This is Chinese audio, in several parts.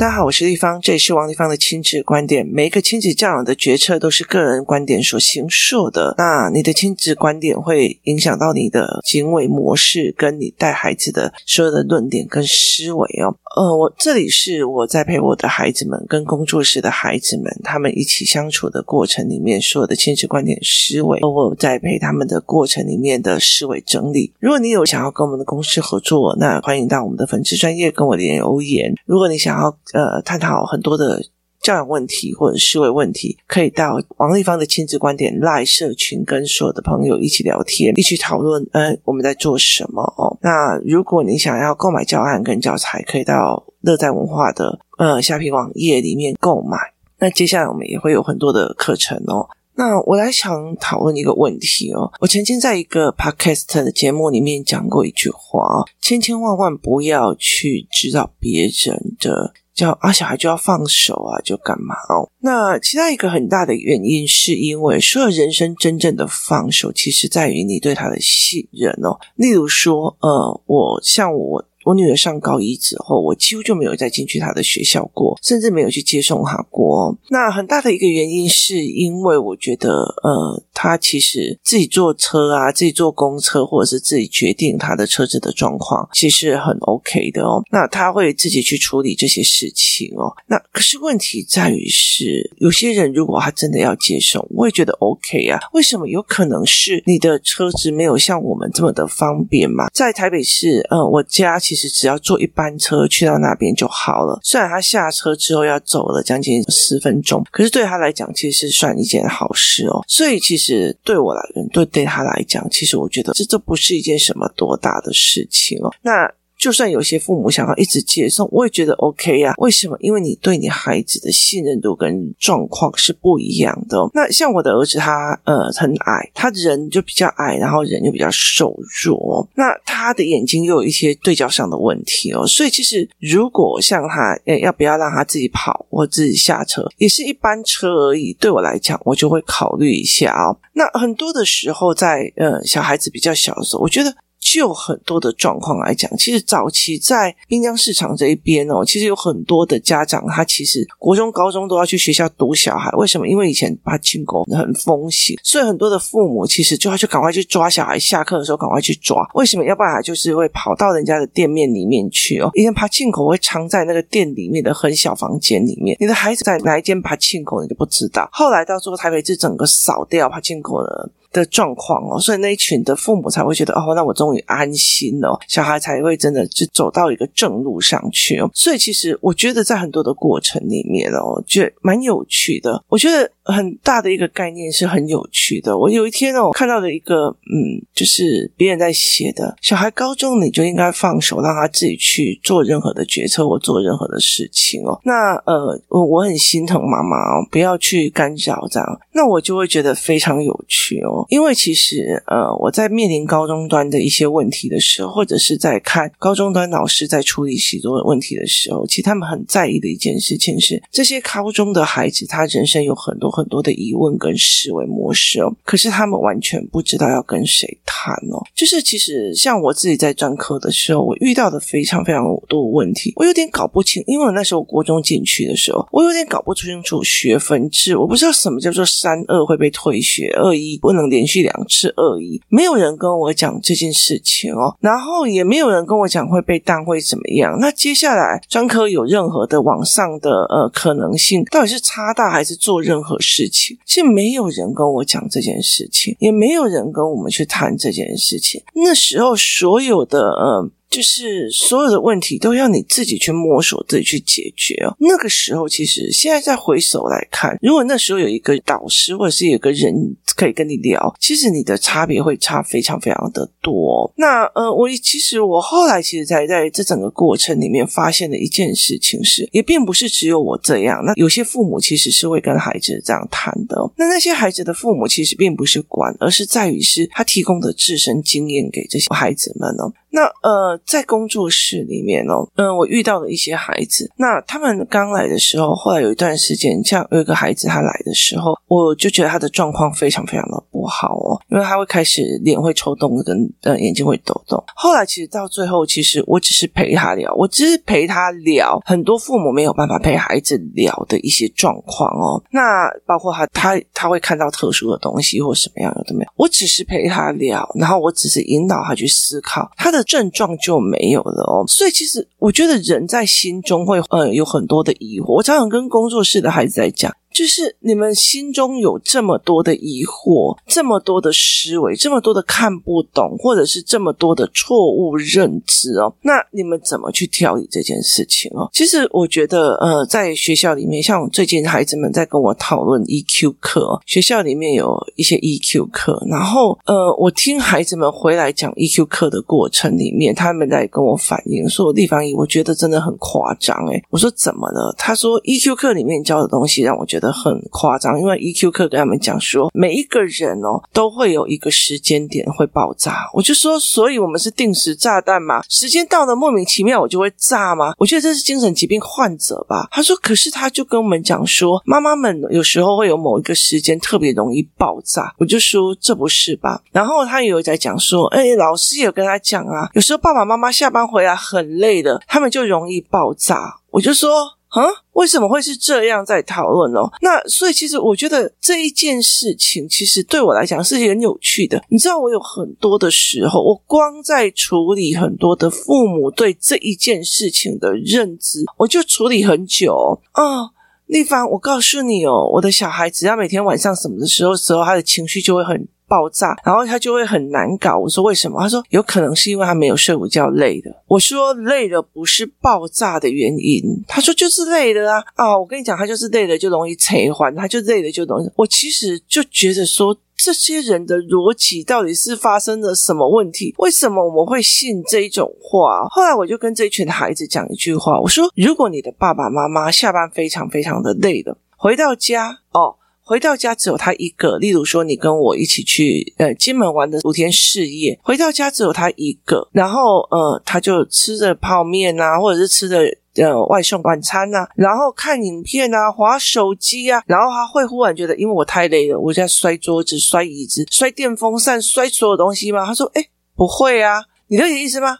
大家好，我是丽芳，这里是王立芳的亲子观点。每一个亲子教养的决策都是个人观点所形塑的。那你的亲子观点会影响到你的行为模式，跟你带孩子的所有的论点跟思维哦。呃，我这里是我在陪我的孩子们跟工作室的孩子们，他们一起相处的过程里面，所有的亲子观点思维，我在陪他们的过程里面的思维整理。如果你有想要跟我们的公司合作，那欢迎到我们的粉丝专业跟我留言。如果你想要，呃，探讨很多的教养问题或者思维问题，可以到王立芳的亲子观点赖社群，跟所有的朋友一起聊天，一起讨论，呃，我们在做什么哦。那如果你想要购买教案跟教材，可以到乐在文化的呃虾皮网页里面购买。那接下来我们也会有很多的课程哦。那我来想讨论一个问题哦。我曾经在一个 Podcast 的节目里面讲过一句话：千千万万不要去指导别人的。叫啊，小孩就要放手啊，就干嘛哦？那其他一个很大的原因，是因为所有人生真正的放手，其实在于你对他的信任哦。例如说，呃，我像我。我女儿上高一之后，我几乎就没有再进去她的学校过，甚至没有去接送她过。那很大的一个原因，是因为我觉得，呃，她其实自己坐车啊，自己坐公车，或者是自己决定她的车子的状况，其实很 OK 的哦。那她会自己去处理这些事情哦。那可是问题在于是，有些人如果他真的要接送，我也觉得 OK 啊。为什么？有可能是你的车子没有像我们这么的方便嘛？在台北市，呃，我家。其实只要坐一班车去到那边就好了。虽然他下车之后要走了将近十分钟，可是对他来讲，其实是算一件好事哦。所以其实对我来，对对他来讲，其实我觉得这都不是一件什么多大的事情哦。那。就算有些父母想要一直接送，我也觉得 OK 呀。为什么？因为你对你孩子的信任度跟状况是不一样的。那像我的儿子他，呃很矮，他人就比较矮，然后人又比较瘦弱。那他的眼睛又有一些对焦上的问题哦。所以其实如果像他，呃，要不要让他自己跑或自己下车，也是一班车而已。对我来讲，我就会考虑一下哦。那很多的时候在，在呃小孩子比较小的时候，我觉得。就很多的状况来讲，其实早期在滨江市场这一边哦，其实有很多的家长，他其实国中、高中都要去学校读小孩。为什么？因为以前爬亲狗很风行，所以很多的父母其实就要去赶快去抓小孩，下课的时候赶快去抓。为什么？要不然就是会跑到人家的店面里面去哦。以前爬亲狗会藏在那个店里面的很小房间里面，你的孩子在哪一间爬亲狗你都不知道。后来到最后台北市整个扫掉爬亲狗的。的状况哦，所以那一群的父母才会觉得哦，那我终于安心了，小孩才会真的就走到一个正路上去哦。所以其实我觉得在很多的过程里面哦，就蛮有趣的。我觉得很大的一个概念是很有趣的。我有一天哦，看到了一个嗯，就是别人在写的，小孩高中你就应该放手，让他自己去做任何的决策或做任何的事情哦。那呃，我我很心疼妈妈哦，不要去干扰这样。那我就会觉得非常有趣哦。因为其实，呃，我在面临高中端的一些问题的时候，或者是在看高中端老师在处理许多问题的时候，其实他们很在意的一件事情是，这些高中的孩子，他人生有很多很很多的疑问跟思维模式哦，可是他们完全不知道要跟谁谈哦。就是其实像我自己在专科的时候，我遇到的非常非常多问题，我有点搞不清，因为我那时候国中进去的时候，我有点搞不清楚学分制，我不知道什么叫做三二会被退学，二一不能。连续两次二一，没有人跟我讲这件事情哦，然后也没有人跟我讲会被当会怎么样。那接下来专科有任何的往上的呃可能性，到底是差大还是做任何事情？是没有人跟我讲这件事情，也没有人跟我们去谈这件事情。那时候所有的呃。就是所有的问题都要你自己去摸索，自己去解决哦。那个时候，其实现在再回首来看，如果那时候有一个导师或者是有个人可以跟你聊，其实你的差别会差非常非常的多。那呃，我其实我后来其实才在这整个过程里面发现的一件事情是，也并不是只有我这样。那有些父母其实是会跟孩子这样谈的。那那些孩子的父母其实并不是管，而是在于是他提供的自身经验给这些孩子们呢。那呃，在工作室里面哦，嗯、我遇到了一些孩子。那他们刚来的时候，后来有一段时间，像有一个孩子他来的时候，我就觉得他的状况非常非常的不好哦，因为他会开始脸会抽动，跟呃眼睛会抖动。后来其实到最后，其实我只是陪他聊，我只是陪他聊很多父母没有办法陪孩子聊的一些状况哦。那包括他他他会看到特殊的东西或什么样的都没有，我只是陪他聊，然后我只是引导他去思考他的。症状就没有了哦，所以其实我觉得人在心中会呃有很多的疑惑。我常常跟工作室的孩子在讲。就是你们心中有这么多的疑惑，这么多的思维，这么多的看不懂，或者是这么多的错误认知哦，那你们怎么去调理这件事情哦？其实我觉得，呃，在学校里面，像最近孩子们在跟我讨论 EQ 课哦，学校里面有一些 EQ 课，然后呃，我听孩子们回来讲 EQ 课的过程里面，他们在跟我反映说：“丽芳姨，我觉得真的很夸张。”诶，我说怎么了？他说 EQ 课里面教的东西让我觉得。的很夸张，因为 EQ 课跟他们讲说，每一个人哦都会有一个时间点会爆炸。我就说，所以我们是定时炸弹嘛，时间到了莫名其妙我就会炸吗？我觉得这是精神疾病患者吧。他说，可是他就跟我们讲说，妈妈们有时候会有某一个时间特别容易爆炸。我就说，这不是吧？然后他也有在讲说，哎，老师也有跟他讲啊，有时候爸爸妈妈下班回来很累的，他们就容易爆炸。我就说。啊，为什么会是这样在讨论哦？那所以其实我觉得这一件事情，其实对我来讲是很有趣的。你知道，我有很多的时候，我光在处理很多的父母对这一件事情的认知，我就处理很久啊。丽芳，我告诉你哦，我的小孩只要每天晚上什么的时候时候，他的情绪就会很。爆炸，然后他就会很难搞。我说为什么？他说有可能是因为他没有睡午觉，累的。我说累了不是爆炸的原因。他说就是累了啊啊！我跟你讲，他就是累了就容易催还，他就累了就容易。我其实就觉得说，这些人的逻辑到底是发生了什么问题？为什么我们会信这种话？后来我就跟这一群孩子讲一句话，我说：如果你的爸爸妈妈下班非常非常的累了，回到家哦。回到家只有他一个，例如说你跟我一起去呃金门玩的五天四夜，回到家只有他一个，然后呃他就吃着泡面啊，或者是吃着呃外送晚餐啊，然后看影片啊，滑手机啊，然后他会忽然觉得，因为我太累了，我在摔桌子、摔椅子、摔电风扇、摔所有东西吗？他说：“诶，不会啊，你了解意思吗？”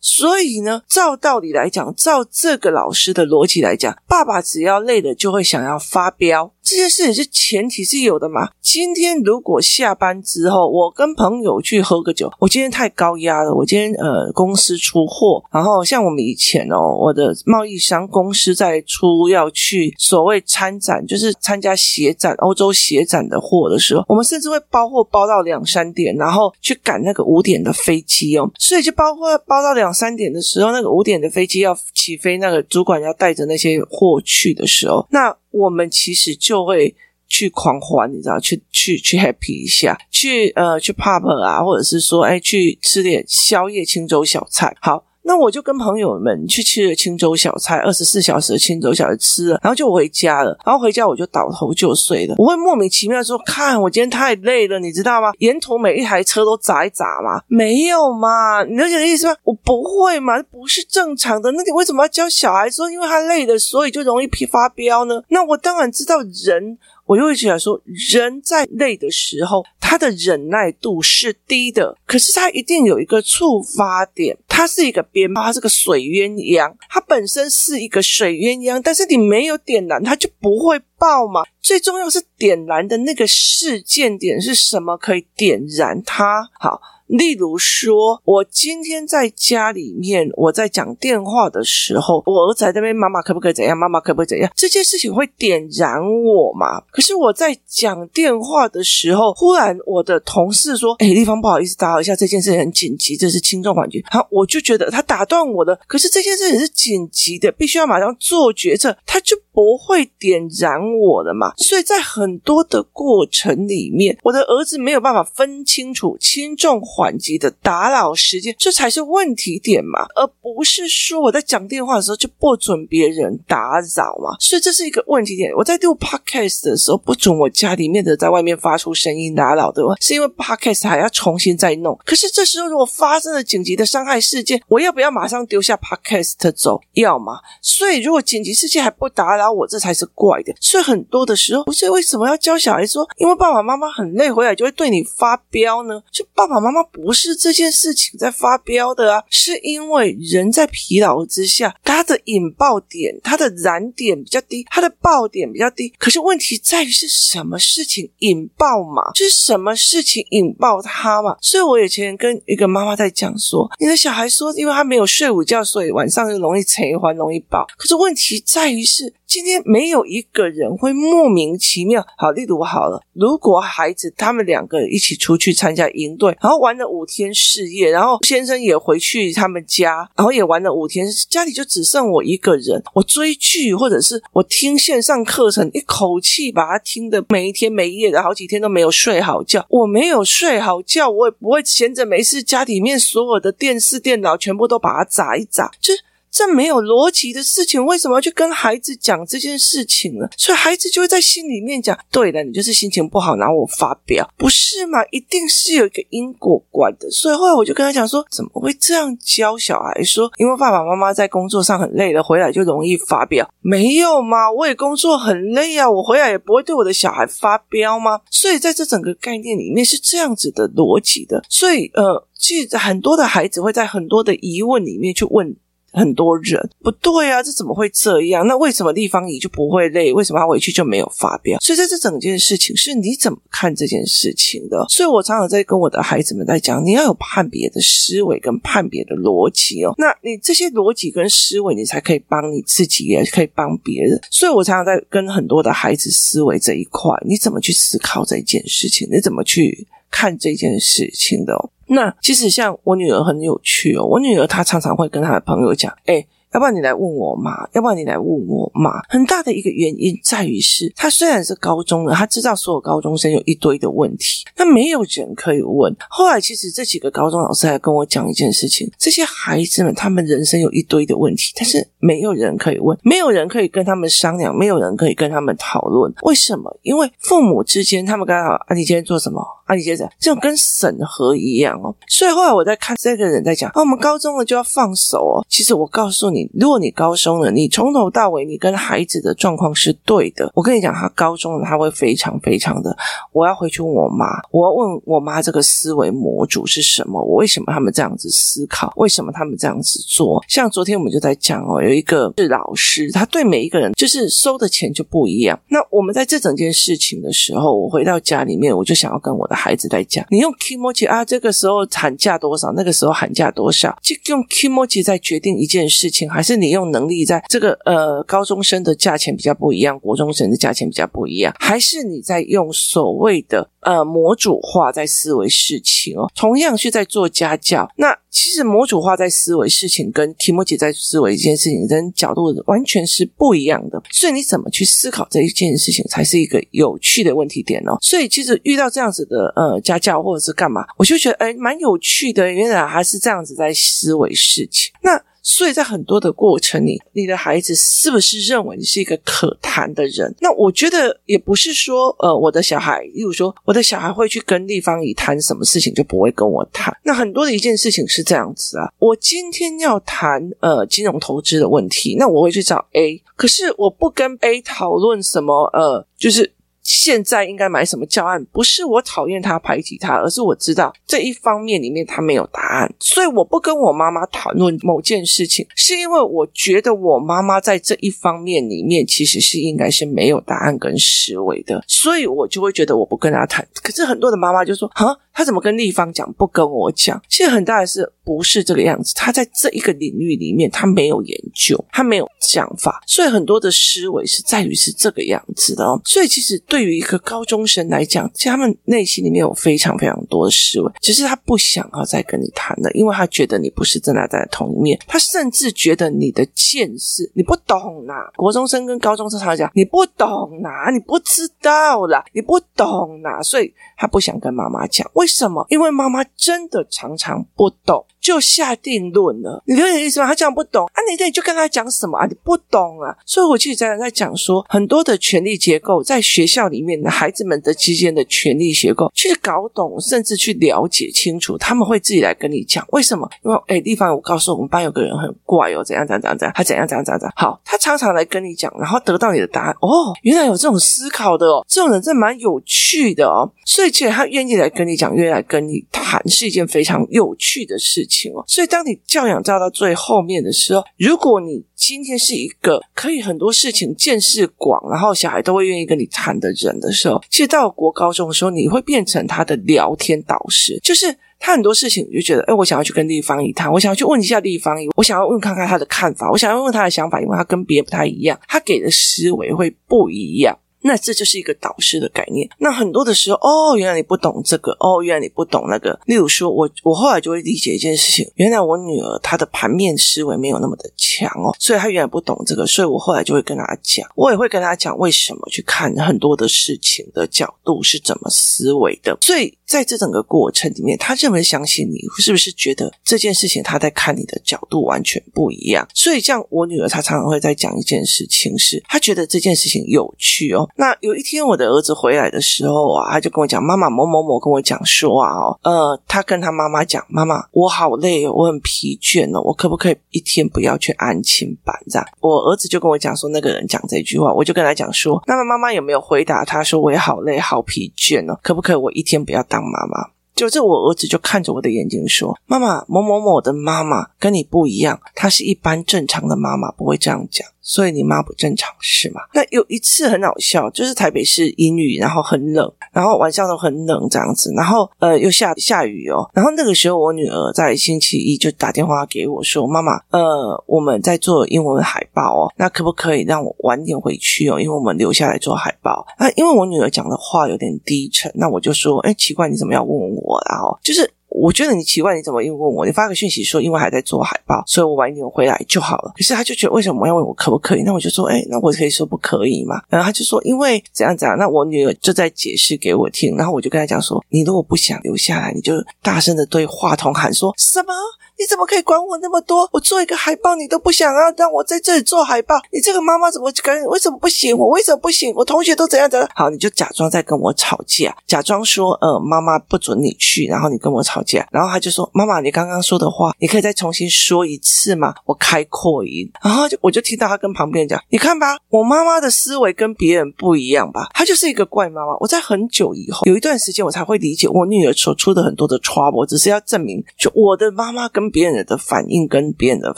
所以呢，照道理来讲，照这个老师的逻辑来讲，爸爸只要累了就会想要发飙，这件事情是前提是有的嘛。今天如果下班之后，我跟朋友去喝个酒，我今天太高压了，我今天呃公司出货，然后像我们以前哦，我的贸易商公司在出要去所谓参展，就是参加鞋展、欧洲鞋展的货的时候，我们甚至会包货包到两三点，然后去赶那个五点的飞机哦，所以就包货包到两。三点的时候，那个五点的飞机要起飞，那个主管要带着那些货去的时候，那我们其实就会去狂欢，你知道，去去去 happy 一下，去呃去 pub 啊，或者是说，哎，去吃点宵夜，清粥小菜，好。那我就跟朋友们去吃了清粥小菜，二十四小时的清粥小菜吃了，然后就回家了。然后回家我就倒头就睡了。我会莫名其妙说：“看，我今天太累了，你知道吗？沿途每一台车都砸一砸嘛，没有嘛？你了解的意思吗？我不会嘛，不是正常的。那你为什么要教小孩说，因为他累了，所以就容易批发飙呢？那我当然知道人。”我就会觉得说，人在累的时候，他的忍耐度是低的，可是他一定有一个触发点，他是一个鞭炮，他是个水鸳鸯，他本身是一个水鸳鸯，但是你没有点燃，他就不会爆嘛。最重要是点燃的那个事件点是什么，可以点燃它。好。例如说，我今天在家里面，我在讲电话的时候，我儿子在那边，妈妈可不可以怎样？妈妈可不可以怎样？这件事情会点燃我嘛？可是我在讲电话的时候，忽然我的同事说：“哎，丽芳，不好意思打扰一下，这件事情很紧急，这是轻重缓急。”好，我就觉得他打断我的，可是这件事情是紧急的，必须要马上做决策，他就。不会点燃我的嘛。所以在很多的过程里面，我的儿子没有办法分清楚轻重缓急的打扰时间，这才是问题点嘛，而不是说我在讲电话的时候就不准别人打扰嘛。所以这是一个问题点。我在录 podcast 的时候，不准我家里面的在外面发出声音打扰的，是因为 podcast 还要重新再弄。可是这时候如果发生了紧急的伤害事件，我要不要马上丢下 podcast 走？要吗？所以如果紧急事件还不打扰我，这才是怪的。所以很多的时候，不是为什么要教小孩说，因为爸爸妈妈很累，回来就会对你发飙呢？就爸爸妈妈不是这件事情在发飙的啊，是因为人在疲劳之下，他的引爆点、他的燃点比较低，他的爆点比较低。可是问题在于是什么事情引爆嘛？是什么事情引爆他嘛？所以我以前跟一个妈妈在讲说，你的小孩说，因为他没有睡午觉，所以晚上就容易陈欢，容易爆。可是问题在于是。今天没有一个人会莫名其妙。好，例如好了，如果孩子他们两个一起出去参加营队，然后玩了五天四夜，然后先生也回去他们家，然后也玩了五天，家里就只剩我一个人。我追剧或者是我听线上课程，一口气把它听的没一天没夜的，好几天都没有睡好觉。我没有睡好觉，我也不会闲着没事，家里面所有的电视、电脑全部都把它砸一砸，就是。这没有逻辑的事情，为什么要去跟孩子讲这件事情呢？所以孩子就会在心里面讲：对了，你就是心情不好，然后我发飙，不是吗？一定是有一个因果关的。所以后来我就跟他讲说：怎么会这样教小孩说？因为爸爸妈妈在工作上很累了，回来就容易发飙。没有嘛，我也工作很累啊，我回来也不会对我的小孩发飙吗？所以在这整个概念里面是这样子的逻辑的。所以呃，其实很多的孩子会在很多的疑问里面去问。很多人不对啊，这怎么会这样？那为什么立方体就不会累？为什么他回去就没有发飙？所以在这整件事情是你怎么看这件事情的？所以我常常在跟我的孩子们在讲，你要有判别的思维跟判别的逻辑哦。那你这些逻辑跟思维，你才可以帮你自己，也可以帮别人。所以我常常在跟很多的孩子思维这一块，你怎么去思考这件事情？你怎么去看这件事情的？那其实像我女儿很有趣哦，我女儿她常常会跟她的朋友讲，诶要不然你来问我妈，要不然你来问我妈。很大的一个原因在于是，他虽然是高中了，他知道所有高中生有一堆的问题，那没有人可以问。后来，其实这几个高中老师还跟我讲一件事情：这些孩子们，他们人生有一堆的问题，但是没有人可以问，没有人可以跟他们商量，没有人可以跟他们讨论。为什么？因为父母之间，他们刚好啊，你今天做什么？啊，你接着，这种跟审核一样哦。所以后来我在看这个人在讲，啊，我们高中了就要放手哦。其实我告诉你。如果你高中了，你从头到尾你跟孩子的状况是对的。我跟你讲，他高中了，他会非常非常的。我要回去问我妈，我要问我妈这个思维模组是什么？我为什么他们这样子思考？为什么他们这样子做？像昨天我们就在讲哦，有一个是老师，他对每一个人就是收的钱就不一样。那我们在这整件事情的时候，我回到家里面，我就想要跟我的孩子在讲，你用 kimochi 啊，这个时候喊价多少？那个时候喊价多少？就用 kimochi 在决定一件事情，还是你？用能力在这个呃高中生的价钱比较不一样，国中生的价钱比较不一样，还是你在用所谓的呃模组化在思维事情哦？同样是在做家教，那其实模组化在思维事情跟 kimochi 在思维一件事情跟角度完全是不一样的，所以你怎么去思考这一件事情才是一个有趣的问题点哦。所以其实遇到这样子的呃家教或者是干嘛，我就觉得哎蛮有趣的，原来还是这样子在思维事情那。所以在很多的过程里，你的孩子是不是认为你是一个可谈的人？那我觉得也不是说，呃，我的小孩，例如说，我的小孩会去跟立方体谈什么事情，就不会跟我谈。那很多的一件事情是这样子啊，我今天要谈呃金融投资的问题，那我会去找 A，可是我不跟 A 讨论什么，呃，就是。现在应该买什么教案？不是我讨厌他排挤他，而是我知道这一方面里面他没有答案，所以我不跟我妈妈讨论某件事情，是因为我觉得我妈妈在这一方面里面其实是应该是没有答案跟思维的，所以我就会觉得我不跟他谈。可是很多的妈妈就说：“啊，他怎么跟立方讲，不跟我讲？”其实很大的是不是这个样子？他在这一个领域里面，他没有研究，他没有想法，所以很多的思维是在于是这个样子的哦。所以其实对。于一个高中生来讲，其实他们内心里面有非常非常多的思维，只是他不想要再跟你谈了，因为他觉得你不是真的在同一面，他甚至觉得你的见识你不懂呐。国中生跟高中生常常讲你不懂呐，你不知道啦，你不懂呐，所以他不想跟妈妈讲。为为什么？因为妈妈真的常常不懂。就下定论了，你有点意思吗？他讲不懂啊，你这你就跟他讲什么啊？你不懂啊，所以我其实在在讲说，很多的权力结构在学校里面的孩子们的之间的权力结构，去搞懂，甚至去了解清楚，他们会自己来跟你讲为什么？因为哎，地方我告诉我们班有个人很怪哦，怎样怎样怎样怎样，他怎样怎样怎样怎样。好，他常常来跟你讲，然后得到你的答案。哦，原来有这种思考的哦，这种人真蛮有趣的哦。所以其实他愿意来跟你讲，愿意来跟你谈，是一件非常有趣的事情。所以，当你教养教到最后面的时候，如果你今天是一个可以很多事情见识广，然后小孩都会愿意跟你谈的人的时候，其实到了国高中的时候，你会变成他的聊天导师。就是他很多事情，你就觉得，哎，我想要去跟立方一谈，我想要去问一下立方一，我想要问看看他的看法，我想要问他的想法，因为他跟别人不太一样，他给的思维会不一样。那这就是一个导师的概念。那很多的时候，哦，原来你不懂这个，哦，原来你不懂那个。例如说，我我后来就会理解一件事情，原来我女儿她的盘面思维没有那么的强哦，所以她原来不懂这个，所以我后来就会跟她讲，我也会跟她讲为什么去看很多的事情的角度是怎么思维的。所以在这整个过程里面，她认为相信你，是不是觉得这件事情她在看你的角度完全不一样？所以像我女儿，她常常会在讲一件事情是，她觉得这件事情有趣哦。那有一天，我的儿子回来的时候啊，他就跟我讲：“妈妈，某某某跟我讲说啊，哦，呃，他跟他妈妈讲，妈妈，我好累，我很疲倦哦，我可不可以一天不要去安亲班？这样，我儿子就跟我讲说，那个人讲这句话，我就跟他讲说，那么妈妈有没有回答他说，我也好累，好疲倦哦，可不可以我一天不要当妈妈？”就这，我儿子就看着我的眼睛说：“妈妈，某某某的妈妈跟你不一样，她是一般正常的妈妈，不会这样讲。”所以你妈不正常是吗？那有一次很好笑，就是台北市阴雨，然后很冷，然后晚上都很冷这样子，然后呃又下下雨哦。然后那个时候我女儿在星期一就打电话给我说：“妈妈，呃我们在做英文海报哦，那可不可以让我晚点回去哦？因为我们留下来做海报。”啊，因为我女儿讲的话有点低沉，那我就说：“哎，奇怪，你怎么要问我啊？”然后就是。我觉得你奇怪，你怎么又问我？你发个讯息说，因为还在做海报，所以我晚一点回来就好了。可是他就觉得，为什么要问我可不可以？那我就说，哎，那我可以说不可以嘛？然后他就说，因为怎样怎样。那我女儿就在解释给我听，然后我就跟他讲说，你如果不想留下来，你就大声的对话筒喊说什么？你怎么可以管我那么多？我做一个海报，你都不想要让我在这里做海报？你这个妈妈怎么可能？为什么不行？我为什么不行？我同学都怎样怎样？好，你就假装在跟我吵架，假装说，呃，妈妈不准你去，然后你跟我吵架，然后他就说，妈妈，你刚刚说的话，你可以再重新说一次吗？我开扩音，然后就我就听到他跟旁边讲，你看吧，我妈妈的思维跟别人不一样吧？她就是一个怪妈妈。我在很久以后，有一段时间，我才会理解我女儿所出的很多的 trouble，只是要证明，就我的妈妈跟别人的反应跟别人的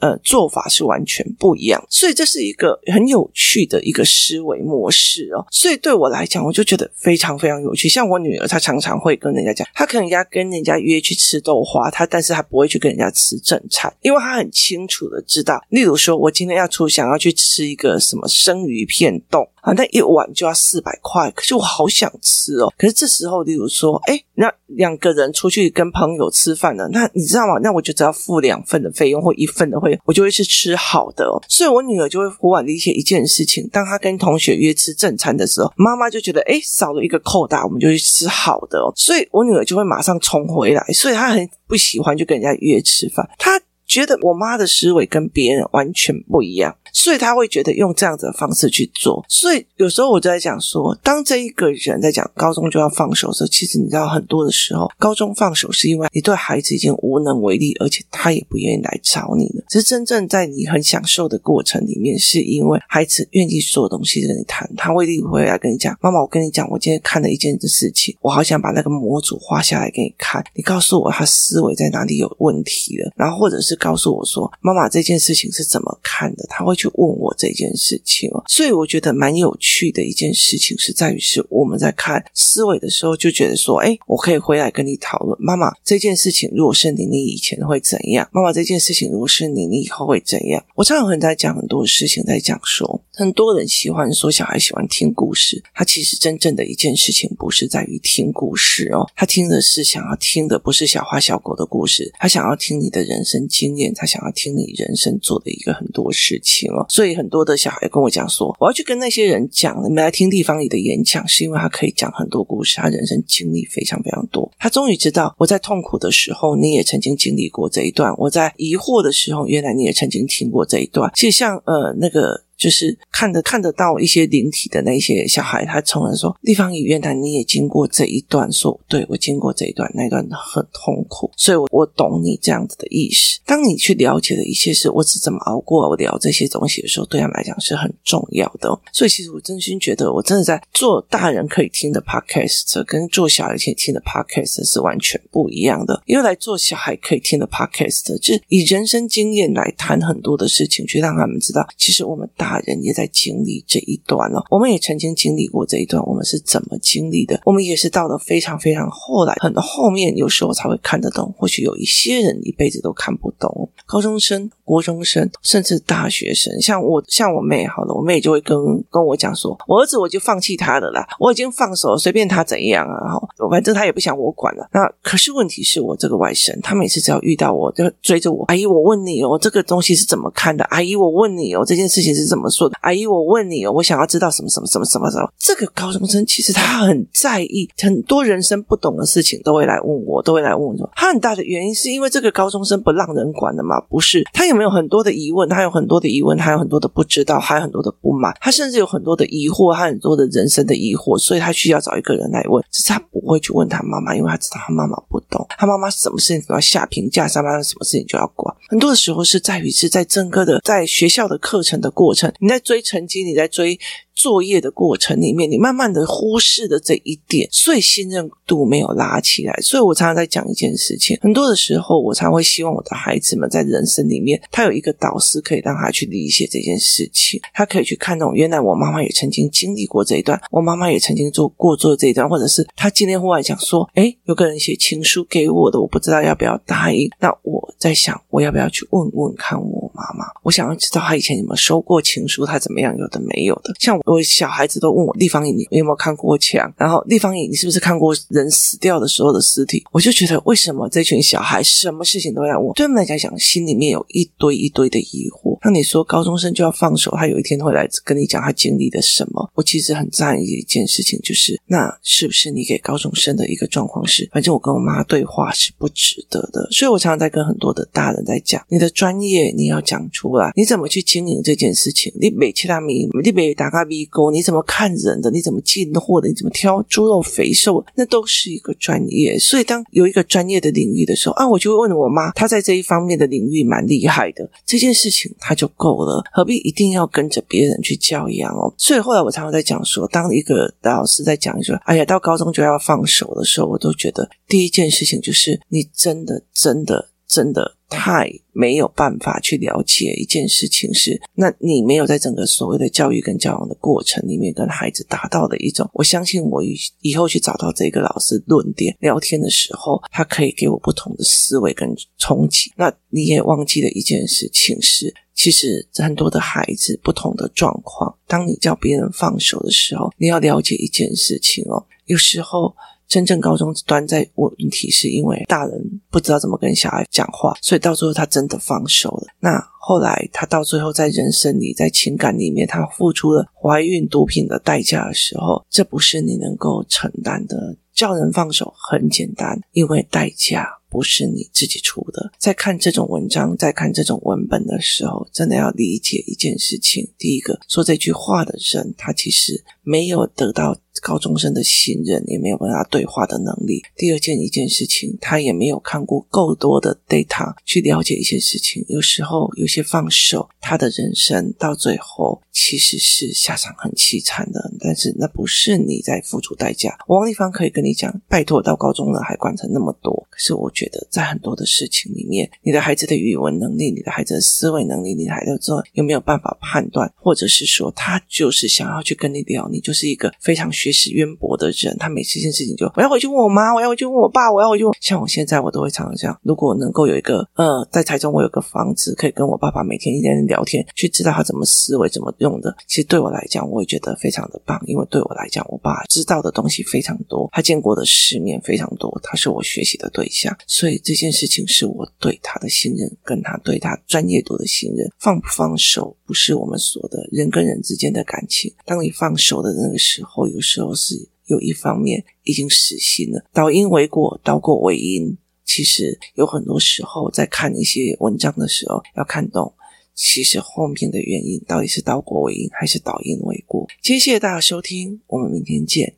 呃做法是完全不一样，所以这是一个很有趣的一个思维模式哦。所以对我来讲，我就觉得非常非常有趣。像我女儿，她常常会跟人家讲，她可能要跟人家约去吃豆花，她但是她不会去跟人家吃正餐，因为她很清楚的知道，例如说我今天要出想要去吃一个什么生鱼片冻。啊，那一碗就要四百块，可是我好想吃哦。可是这时候，例如说，哎，那两个人出去跟朋友吃饭了，那你知道吗？那我就只要付两份的费用或一份的费用，我就会去吃好的哦。所以我女儿就会忽然理解一件事情：当她跟同学约吃正餐的时候，妈妈就觉得，哎，少了一个扣打，我们就去吃好的哦。所以我女儿就会马上冲回来，所以她很不喜欢就跟人家约吃饭，她觉得我妈的思维跟别人完全不一样。所以他会觉得用这样子的方式去做，所以有时候我就在讲说，当这一个人在讲高中就要放手的时候，其实你知道很多的时候，高中放手是因为你对孩子已经无能为力，而且他也不愿意来找你了。其实真正在你很享受的过程里面，是因为孩子愿意所有东西跟你谈，他会立刻回来跟你讲：“妈妈，我跟你讲，我今天看了一件事情，我好想把那个模组画下来给你看，你告诉我他思维在哪里有问题了。”然后或者是告诉我说：“妈妈，这件事情是怎么看的？”他会去问我这件事情哦。所以我觉得蛮有趣的一件事情是在于，是我们在看思维的时候就觉得说：“哎，我可以回来跟你讨论，妈妈这件事情如果是你，你以前会怎样？妈妈这件事情如果是你，你以后会怎样？”我常常和大家讲很多事情，在讲说，很多人喜欢说小孩喜欢听故事，他其实真正的一件事情不是在于听故事哦，他听的是想要听的不是小花小狗的故事，他想要听你的人生经验，他想要听你人生做的一个很多事情哦。所以很多的小孩跟我讲说，我要去跟那些人讲，你们来听地方里的演讲，是因为他可以讲很多故事，他人生经历非常非常多，他终于知道我在痛苦的时候，你也曾经经历过这一段；我在疑惑的时候，原来你也曾经听过这一段。其实像呃那个。就是看得看得到一些灵体的那些小孩，他从来说，地方语言谈你也经过这一段，说对，我经过这一段，那一段很痛苦，所以我我懂你这样子的意思。当你去了解了一些事，我是怎么熬过，我聊这些东西的时候，对他们来讲是很重要的。所以其实我真心觉得，我真的在做大人可以听的 podcast，跟做小孩可以听的 podcast 是完全不一样的。因为来做小孩可以听的 podcast，就是以人生经验来谈很多的事情，去让他们知道，其实我们大。大人也在经历这一段了，我们也曾经经历过这一段，我们是怎么经历的？我们也是到了非常非常后来，很后面，有时候才会看得懂。或许有一些人一辈子都看不懂。高中生、国中生，甚至大学生，像我，像我妹，好了，我妹就会跟跟我讲说，我儿子我就放弃他的啦，我已经放手，随便他怎样啊，然后反正他也不想我管了。那可是问题是我这个外甥，他每次只要遇到我，就追着我，阿姨，我问你哦，这个东西是怎么看的？阿姨，我问你哦，这件事情是。怎么说的？阿姨，我问你哦，我想要知道什么什么什么什么什么。这个高中生其实他很在意很多人生不懂的事情，都会来问我，都会来问我。他很大的原因是因为这个高中生不让人管的吗？不是，他有没有很多的疑问？他有很多的疑问，他有很多的不知道，还有很多的不满，他甚至有很多的疑惑，他很多的人生的疑惑，所以他需要找一个人来问。只是他不会去问他妈妈，因为他知道他妈妈不懂，他妈妈什么事情都要下评价，上班什么事情就要管。很多的时候是在于是在整个的在学校的课程的过程。你在追成绩，你在追。作业的过程里面，你慢慢的忽视了这一点，所以信任度没有拉起来。所以我常常在讲一件事情，很多的时候，我常会希望我的孩子们在人生里面，他有一个导师可以让他去理解这件事情，他可以去看懂，原来我妈妈也曾经经历过这一段，我妈妈也曾经做过做这一段，或者是他今天忽然想说，诶，有个人写情书给我的，我不知道要不要答应。那我在想，我要不要去问问看我妈妈？我想要知道他以前有没有收过情书，他怎么样，有的没有的，像我。我小孩子都问我，立方体，你有没有看过墙？然后立方体，你是不是看过人死掉的时候的尸体？我就觉得，为什么这群小孩什么事情都要问？对他们来讲，心里面有一堆一堆的疑惑。那你说高中生就要放手，他有一天会来跟你讲他经历的什么？我其实很在意一件事情，就是那是不是你给高中生的一个状况是，反正我跟我妈对话是不值得的。所以我常常在跟很多的大人在讲，你的专业你要讲出来，你怎么去经营这件事情？你每其他米，你每打个米沟，你怎么看人的？你怎么进货的？你怎么挑猪肉肥瘦？那都是一个专业。所以当有一个专业的领域的时候啊，我就会问我妈，她在这一方面的领域蛮厉害的，这件事情她就够了，何必一定要跟着别人去教养哦？所以后来我常常在讲说，当一个老师在讲说，哎呀，到高中就要放手的时候，我都觉得第一件事情就是你真的真的。真的太没有办法去了解一件事情是，那你没有在整个所谓的教育跟教养的过程里面跟孩子达到的一种，我相信我以以后去找到这个老师论点聊天的时候，他可以给我不同的思维跟冲击。那你也忘记了一件事情是，其实很多的孩子不同的状况，当你叫别人放手的时候，你要了解一件事情哦，有时候。真正高中端在问题，是因为大人不知道怎么跟小孩讲话，所以到最后他真的放手了。那后来他到最后在人生里，在情感里面，他付出了怀孕、毒品的代价的时候，这不是你能够承担的。叫人放手很简单，因为代价不是你自己出的。在看这种文章，在看这种文本的时候，真的要理解一件事情：第一个，说这句话的人，他其实没有得到高中生的信任，也没有跟他对话的能力。第二件一件事情，他也没有看过够多的 data 去了解一些事情。有时候有些放手，他的人生到最后其实是下场很凄惨的。但是那不是你在付出代价。王丽芳可以跟你讲，拜托，到高中了还管成那么多。可是我觉得，在很多的事情里面，你的孩子的语文能力，你的孩子的思维能力，你的孩子有没有办法判断，或者是说他就是想要去跟你聊，你就是一个非常学识渊博的人。他每次一件事情就我要回去问我妈，我要回去问我爸，我要回去问。像我现在，我都会常常这样。如果能够有一个呃，在台中我有个房子，可以跟我爸爸每天一天聊天，去知道他怎么思维、怎么用的，其实对我来讲，我也觉得非常的棒。因为对我来讲，我爸知道的东西非常多，他见过的世面非常多，他是我学习的对象。所以这件事情是我对他的信任，跟他对他专业度的信任。放不放手，不是我们说的人跟人之间的感情。当你放手的那个时候，有时候是有一方面已经死心了。倒因为果，倒果为因。其实有很多时候，在看一些文章的时候，要看懂，其实后面的原因到底是倒果为因，还是倒因为果。谢谢大家收听，我们明天见。